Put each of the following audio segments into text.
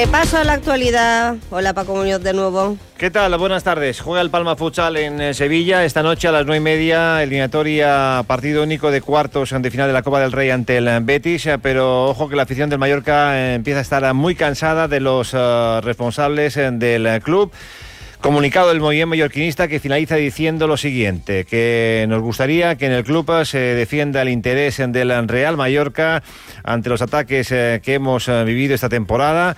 Repaso a la actualidad. Hola Paco Muñoz de nuevo. ¿Qué tal? Buenas tardes. Juega el Palma Futsal en eh, Sevilla. Esta noche a las nueve y media, eliminatoria partido único de cuartos de final de la Copa del Rey ante el Betis. eh, Pero ojo que la afición del Mallorca eh, empieza a estar muy cansada de los eh, responsables eh, del eh, club. Comunicado del movimiento mallorquinista que finaliza diciendo lo siguiente, que nos gustaría que en el club eh, se defienda el interés del Real Mallorca ante los ataques eh, que hemos eh, vivido esta temporada.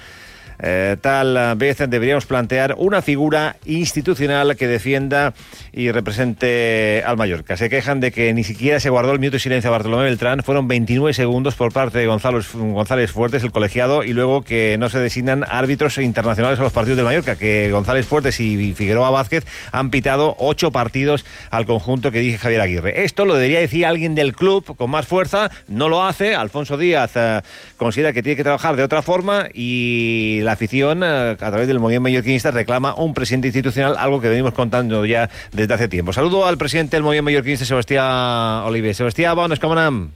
Eh, tal vez deberíamos plantear una figura institucional que defienda y represente al Mallorca. Se quejan de que ni siquiera se guardó el minuto de silencio a Bartolomé Beltrán. Fueron 29 segundos por parte de Gonzalo, González Fuertes, el colegiado, y luego que no se designan árbitros internacionales a los partidos del Mallorca, que González Fuertes y Figueroa Vázquez han pitado ocho partidos al conjunto que dije Javier Aguirre. Esto lo debería decir alguien del club con más fuerza, no lo hace. Alfonso Díaz eh, considera que tiene que trabajar de otra forma y la afición, eh, a través del movimiento mallorquinista, reclama un presidente institucional, algo que venimos contando ya desde hace tiempo. Saludo al presidente del movimiento mallorquinista, Sebastià Oliver. Sebastià, bones, com anem?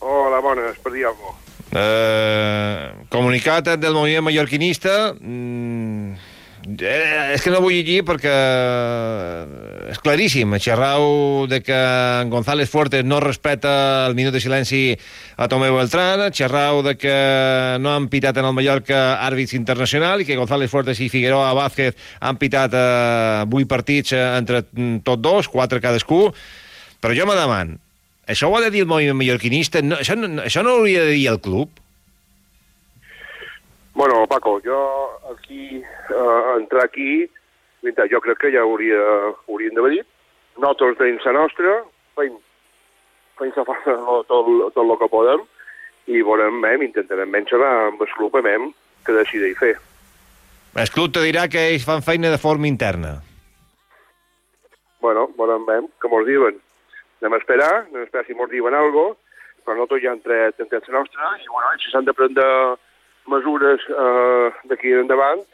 Hola, bones, per dir alguna cosa. Eh, comunicat del moviment mallorquinista mm, eh, és que no vull llegir perquè és claríssim xerrau de que González Fuertes no respeta el minut de silenci a Tomeu Beltrán xerrau de que no han pitat en el Mallorca àrbits internacional i que González Fuertes i Figueroa Vázquez han pitat eh, 8 partits eh, entre tots dos, 4 cadascú però jo me deman això ho ha de dir el moviment mallorquinista? No, això, no, això no hauria de dir el club? Bueno, Paco, jo aquí, eh, entrar aquí, veritat, jo crec que ja hauria, hauríem d'haver dit. Nosaltres tenim la nostra, fem, fem la força tot, tot el que podem i veurem, mem, intentarem vèncer amb el club, mem, que decideix fer. El club te dirà que ells fan feina de forma interna. Bueno, veurem, mem, que mos diuen. Anem a esperar, anem a esperar si mos diuen alguna cosa, però nosaltres ja hem tret, hem tret la nostra i, bueno, si s'han de prendre mesures eh, d'aquí endavant,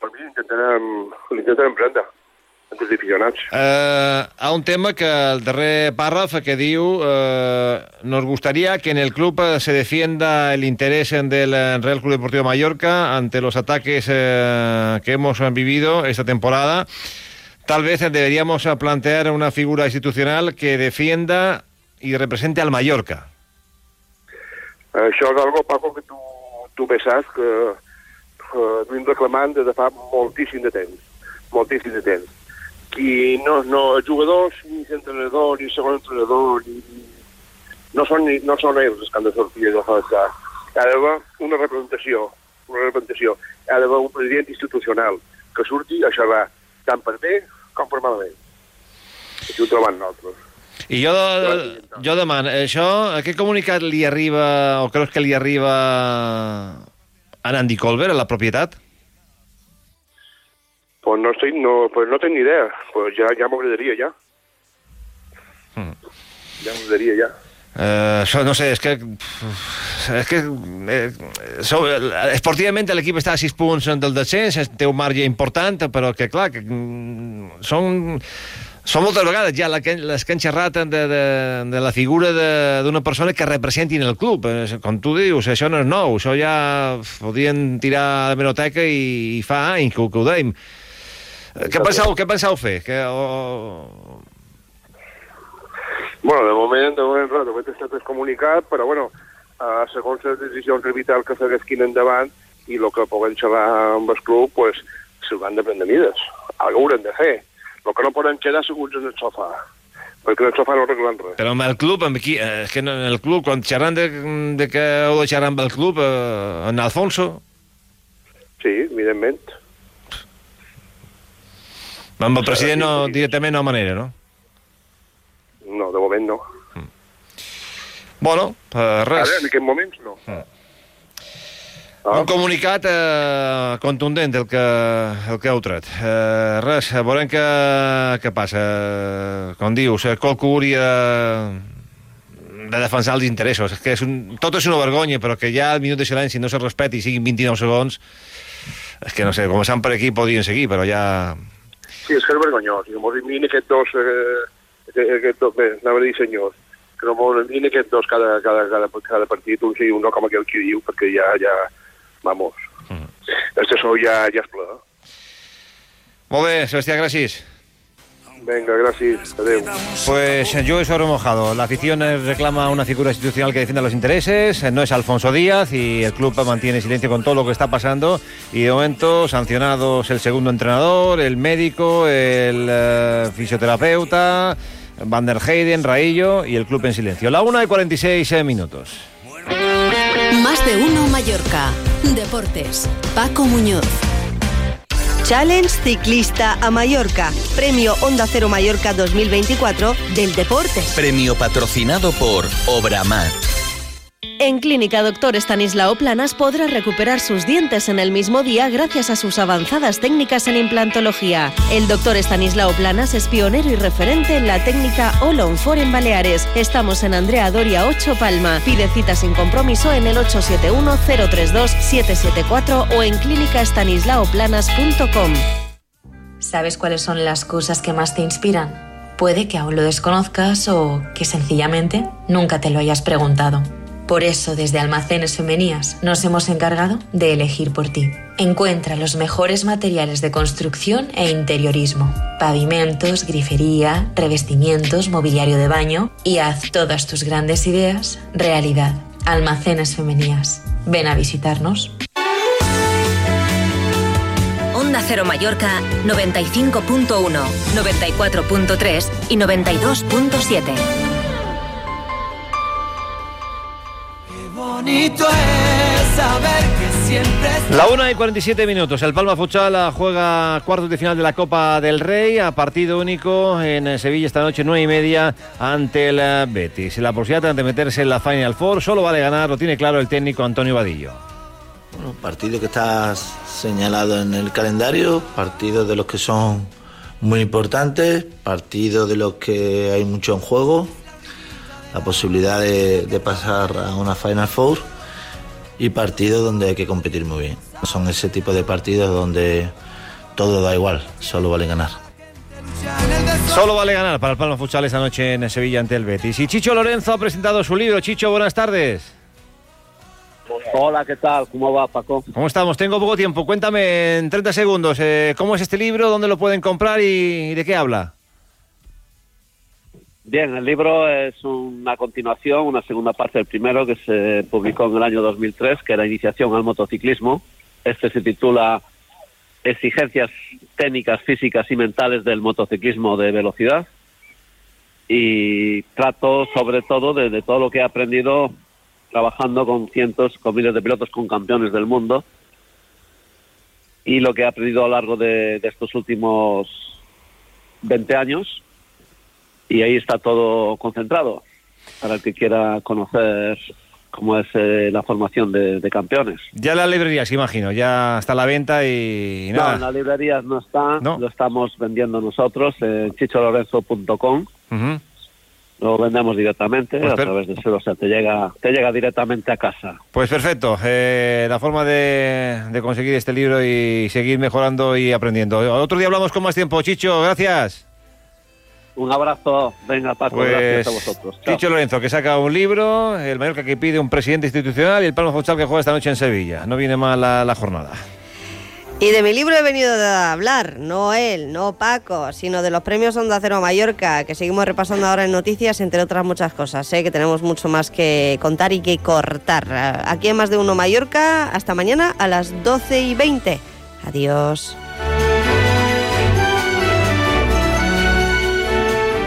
per mi intentarem, l'intentarem prendre entre els aficionats. Eh, a un tema que el darrer párrafo que diu eh, nos gustaría que en el club eh, se defienda el interés del eh, Real Club Deportivo Mallorca ante los ataques eh, que hemos vivido esta temporada. Tal vez deberíamos plantear una figura institucional que defienda y represente al Mallorca. Això és algo, Paco, que tu, tu bé saps que eh, duim reclamant des de fa moltíssim de temps. Moltíssim de temps. I no, no, jugadors, ni l'entrenador, ni segon entrenador, ni, no són, ni, no són ells els que han de sortir de la Hi ha d'haver una representació, una representació. Hi ha d'haver un president institucional que surti a xerrar tant per bé com per malament. Així ho trobem nosaltres. I jo, jo demano, això, aquest comunicat li arriba, o creus que li arriba a Andy Colbert, a la propietat? Pues no, estoy, no, pues no tengo ni idea. Pues ya, ya me agradaría ya. Hmm. Ya me agradaría ya. Eh, això, no sé, és que... És que... Eh, so, esportivament l'equip està a 6 punts del descens, té un marge important, però que, clar, que, mm, són... Són moltes vegades ja la les que han xerrat de, de, de la figura d'una persona que representin el club. Eh, Com tu dius, això no és nou, això ja podien tirar a la meroteca i, i fa anys que, ho- que ho dèiem. Eh, Què penseu, què penseu fer? Que, o... Bueno, de moment, de moment, de moment està tot comunicat, però bueno, eh, segons les decisions arbitral que s'haguessin endavant i el que puguem xerrar amb el club, pues, s'hauran de prendre mides. Algo haurem de fer. El que no poden quedar seguts en el sofà, perquè el sofà no arreglen res. Però amb el club, amb qui, eh, és que en el club, quan xerran de, de que heu de xerrar amb el club, eh, en Alfonso, Sí, evidentment. amb el president no, directament no manera, no? No, de moment no. Bueno, eh, res. Ara, en aquest moments no. Mm. Ah. Un comunicat eh, contundent el que, el que heu tret. Eh, res, veurem què, què passa. Com dius, eh, qualcú hauria de defensar els interessos. És que és un, tot és una vergonya, però que ja el minut de silenci no se respeti i siguin 29 segons, és que no sé, començant per aquí podien seguir, però ja... Sí, és que és vergonyós. I mos mini aquests dos, eh, aquest dos, bé, anava a dir senyors, que no mos aquests dos cada, cada, cada, cada partit, un sí, un no, com aquell qui diu, perquè ja, ja, vamos, mm. este sou ja, ja és ple. Molt bé, Sebastià, gràcies. Venga, gracias. Adeu. Pues yo eso remojado. La afición reclama una figura institucional que defienda los intereses. No es Alfonso Díaz y el club mantiene silencio con todo lo que está pasando. Y de momento sancionados el segundo entrenador, el médico, el uh, fisioterapeuta, Van der Heyden, Raillo y el club en silencio. La 1 y 46 minutos. Más de uno Mallorca. Deportes. Paco Muñoz. Challenge Ciclista a Mallorca. Premio Onda Cero Mallorca 2024 del Deportes. Premio patrocinado por Obramat. En Clínica Doctor Estanislao Planas podrá recuperar sus dientes en el mismo día gracias a sus avanzadas técnicas en implantología. El doctor Estanislao Planas es pionero y referente en la técnica All on Four en Baleares. Estamos en Andrea Doria 8 Palma. Pide cita sin compromiso en el 871-032-774 o en clínicaestanislaoplanas.com. ¿Sabes cuáles son las cosas que más te inspiran? Puede que aún lo desconozcas o que sencillamente nunca te lo hayas preguntado. Por eso, desde Almacenes Femenías nos hemos encargado de elegir por ti. Encuentra los mejores materiales de construcción e interiorismo, pavimentos, grifería, revestimientos, mobiliario de baño y haz todas tus grandes ideas realidad. Almacenes Femenías. Ven a visitarnos. Onda Cero Mallorca 95.1, 94.3 y 92.7. La 1 y 47 minutos. El Palma Futsal juega cuartos de final de la Copa del Rey a partido único en Sevilla esta noche, 9 y media, ante el Betis. La posibilidad de meterse en la Final Four solo vale ganar, lo tiene claro el técnico Antonio Vadillo. Bueno, partido que está señalado en el calendario, partidos de los que son muy importantes, partidos de los que hay mucho en juego, la posibilidad de, de pasar a una Final Four y partidos donde hay que competir muy bien. Son ese tipo de partidos donde todo da igual, solo vale ganar. Solo vale ganar para el Palma Futsal esta noche en Sevilla ante el Betis. Y Chicho Lorenzo ha presentado su libro. Chicho, buenas tardes. Hola, ¿qué tal? ¿Cómo va, Paco? ¿Cómo estamos? Tengo poco tiempo. Cuéntame en 30 segundos, eh, ¿cómo es este libro? ¿Dónde lo pueden comprar y de qué habla? Bien, el libro es una continuación, una segunda parte del primero que se publicó en el año 2003, que era Iniciación al motociclismo. Este se titula Exigencias técnicas, físicas y mentales del motociclismo de velocidad. Y trato sobre todo de, todo lo que he aprendido trabajando con cientos, con miles de pilotos, con campeones del mundo. Y lo que he aprendido a lo largo de estos últimos 20 años y ahí está todo concentrado para el que quiera conocer cómo es eh, la formación de, de, campeones. Ya las librerías, imagino, ya está a la venta y, y nada. No, en las librerías no está, ¿No? lo estamos vendiendo nosotros en chicholorenzo.com. Uh -huh. Lo vendemos directamente Pues a través de Sero, o sea, te llega, te llega directamente a casa. Pues perfecto, eh, la forma de, de conseguir este libro y seguir mejorando y aprendiendo. Otro día hablamos con más tiempo. Chicho, gracias. Un abrazo, venga Paco, Pues gracias a vosotros. Chao. Chicho Lorenzo, que saca un libro, el Mallorca que pide un presidente institucional y el Palma Futsal que juega esta noche en Sevilla. No viene mal la, la jornada. Y de mi libro he venido a hablar, no él, no Paco, sino de los premios Onda Cero Mallorca, que seguimos repasando ahora en noticias, entre otras muchas cosas. Sé que tenemos mucho más que contar y que cortar. Aquí en Más de Uno Mallorca, hasta mañana a las 12 y 20. Adiós.